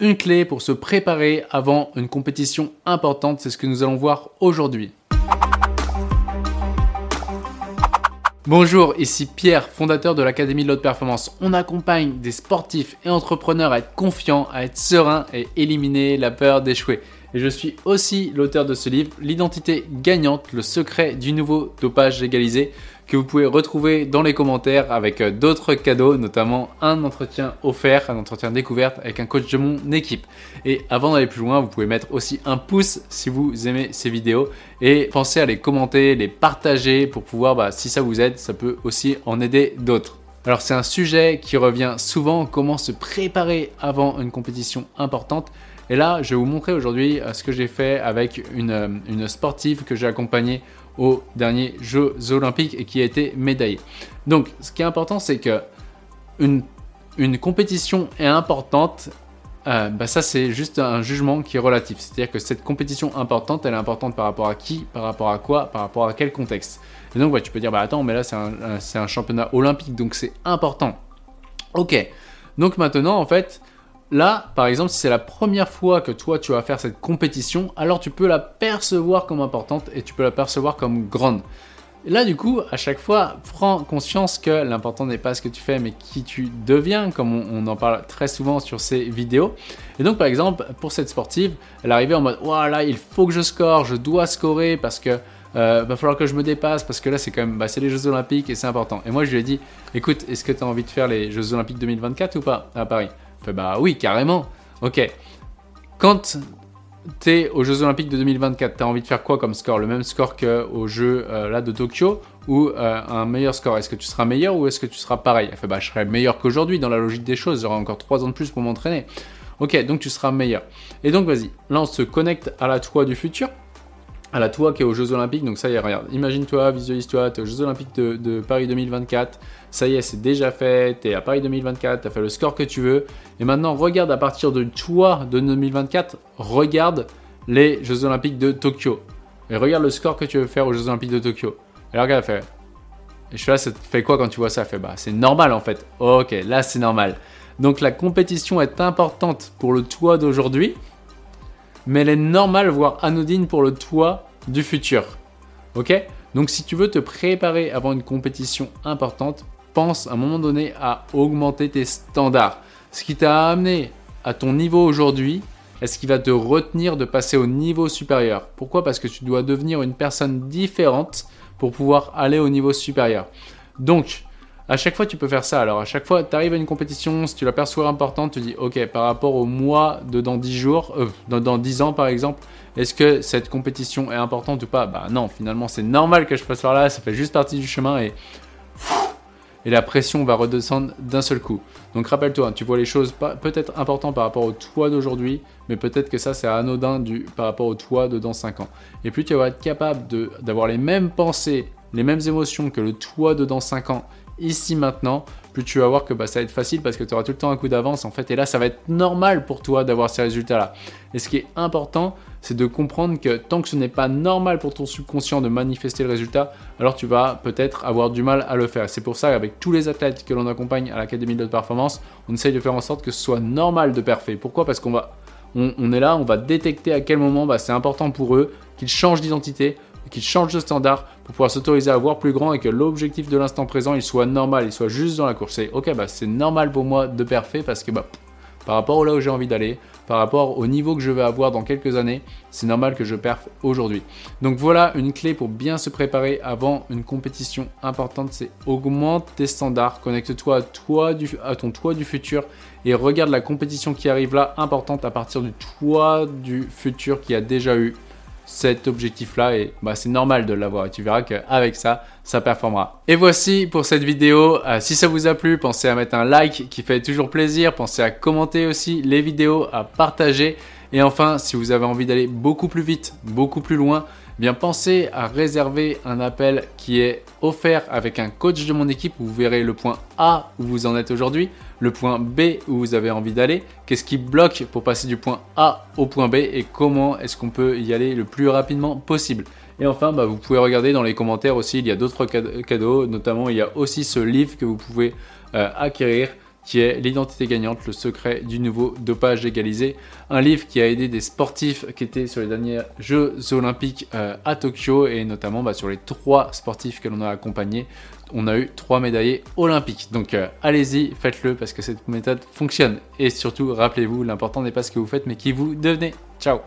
Une clé pour se préparer avant une compétition importante, c'est ce que nous allons voir aujourd'hui. Bonjour, ici Pierre, fondateur de l'Académie de l'Haute Performance. On accompagne des sportifs et entrepreneurs à être confiants, à être sereins et éliminer la peur d'échouer. Et je suis aussi l'auteur de ce livre, L'identité gagnante, le secret du nouveau dopage légalisé, que vous pouvez retrouver dans les commentaires avec euh, d'autres cadeaux, notamment un entretien offert, un entretien découverte avec un coach de mon équipe. Et avant d'aller plus loin, vous pouvez mettre aussi un pouce si vous aimez ces vidéos et pensez à les commenter, les partager pour pouvoir, bah, si ça vous aide, ça peut aussi en aider d'autres. Alors c'est un sujet qui revient souvent, comment se préparer avant une compétition importante. Et là, je vais vous montrer aujourd'hui euh, ce que j'ai fait avec une, euh, sportive que j'ai accompagnée aux derniers Jeux olympiques et qui a été médaillée. Donc, ce qui est important, c'est que une, compétition est importante. Euh, bah ça, c'est juste un jugement qui est relatif. C'est-à-dire que cette compétition importante, elle est importante par rapport à qui, par rapport à quoi, par rapport à quel contexte. Et donc, tu peux dire, bah attends, mais là, c'est un championnat olympique, donc c'est important. Ok. Donc maintenant, en fait, Là, par exemple, si c'est la première fois que toi tu vas faire cette compétition, alors tu peux la percevoir comme importante et tu peux la percevoir comme grande. Et là, du coup, à chaque fois, prends conscience que l'important n'est pas ce que tu fais, mais qui tu deviens, comme on, en parle très souvent sur ces vidéos. Et donc, par exemple, pour cette sportive, elle arrivait en mode, voilà, il faut que je score, je dois scorer parce que euh, va falloir que je me dépasse parce que là, c'est quand même, bah, c'est les Jeux Olympiques et c'est important. Et moi, je lui ai dit, écoute, est-ce que tu as envie de faire les Jeux Olympiques 2024 ou pas à Paris? Fait bah oui, carrément. Ok. Quand t'es aux Jeux Olympiques de 2024, t'as envie de faire quoi comme score? Le même score qu'aux Jeux euh, là de Tokyo? Ou euh, un meilleur score? Est-ce que tu seras meilleur ou est-ce que tu seras pareil? Elle fait bah je serai meilleur qu'aujourd'hui dans la logique des choses. J'aurai encore 3 ans de plus pour m'entraîner. Ok, donc tu seras meilleur. Et donc vas-y, là on se connecte à la toi du futur à la toi qui est aux Jeux Olympiques. Donc ça y est, regarde, imagine-toi, visualise-toi, tu es aux Jeux Olympiques de, Paris 2024. Ça y est, c'est déjà fait, tu es à Paris 2024, tu as fait le score que tu veux. Et maintenant, regarde à partir de toi de 2024, regarde les Jeux Olympiques de Tokyo. Et regarde le score que tu veux faire aux Jeux Olympiques de Tokyo. Et là, regarde, fait. Et je suis là, ça fait quoi quand tu vois ça? Fait bah, c'est normal en fait. Ok, là c'est normal. Donc la compétition est importante pour le toi d'aujourd'hui, mais elle est normale, voire anodine pour le toi du futur. Ok? Donc si tu veux te préparer avant une compétition importante, pense à un moment donné à augmenter tes standards. Ce qui t'a amené à ton niveau aujourd'hui, est-ce qu'il va te retenir de passer au niveau supérieur? Pourquoi? Parce que tu dois devenir une personne différente pour pouvoir aller au niveau supérieur. Donc, à chaque fois, tu peux faire ça. Alors, à chaque fois, tu arrives à une compétition, si tu la perçois importante, tu dis, OK, par rapport au mois de dans 10 jours, euh, dans, dans 10 ans par exemple, est-ce que cette compétition est importante ou pas? Bah non, finalement, c'est normal que je passe par là, ça fait juste partie du chemin et. Et la pression va redescendre d'un seul coup. Donc rappelle-toi, tu vois les choses peut-être importantes par rapport au toi d'aujourd'hui, mais peut-être que ça c'est anodin du, par rapport au toi de dans 5 ans. Et plus tu vas être capable d'avoir les mêmes pensées, les mêmes émotions que le toi de dans 5 ans ici maintenant, plus tu vas voir que bah, ça va être facile parce que tu auras tout le temps un coup d'avance en fait. Et là, ça va être normal pour toi d'avoir ces résultats-là. Et ce qui est important, c'est de comprendre que tant que ce n'est pas normal pour ton subconscient de manifester le résultat, alors tu vas peut-être avoir du mal à le faire. C'est pour ça qu'avec tous les athlètes que l'on accompagne à l'Académie de performance, on essaye de faire en sorte que ce soit normal de parfait. Pourquoi? Parce qu'on va, on, est là, on va détecter à quel moment bah, c'est important pour eux qu'ils changent d'identité, qu'ils changent de standard pour pouvoir s'autoriser à voir plus grand et que l'objectif de l'instant présent il soit normal, il soit juste dans la course. C'est ok, bah, c'est normal pour moi de parfait parce que bah, par rapport au là où j'ai envie d'aller, par rapport au niveau que je vais avoir dans quelques années, c'est normal que je perfe aujourd'hui. Donc voilà une clé pour bien se préparer avant une compétition importante, c'est augmente tes standards, connecte-toi à, toi à ton toit du futur et regarde la compétition qui arrive là importante à partir du toit du futur qui a déjà eu cet objectif-là et bah, c'est normal de l'avoir et tu verras qu'avec ça, ça performera. Et voici pour cette vidéo. Euh, si ça vous a plu, pensez à mettre un like qui fait toujours plaisir. Pensez à commenter aussi les vidéos, à partager. Et enfin, si vous avez envie d'aller beaucoup plus vite, beaucoup plus loin, bien pensez à réserver un appel qui est offert avec un coach de mon équipe. Vous verrez le point A où vous en êtes aujourd'hui, le point B où vous avez envie d'aller, qu'est-ce qui bloque pour passer du point A au point B et comment est-ce qu'on peut y aller le plus rapidement possible. Et enfin, bah, vous pouvez regarder dans les commentaires aussi, il y a d'autres cadeaux, notamment il y a aussi ce livre que vous pouvez euh, acquérir qui est L'identité gagnante, le secret du nouveau dopage égalisé. Un livre qui a aidé des sportifs qui étaient sur les derniers Jeux olympiques euh, à Tokyo et notamment bah, sur les trois sportifs que l'on a accompagnés. On a eu trois médaillés olympiques. Donc euh, allez-y, faites-le parce que cette méthode fonctionne. Et surtout, rappelez-vous, l'important n'est pas ce que vous faites mais qui vous devenez. Ciao